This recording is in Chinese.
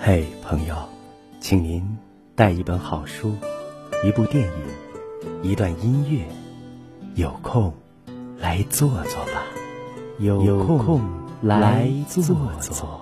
嘿朋友请您带一本好书一部电影一段音乐有空来坐坐吧。有空来坐坐。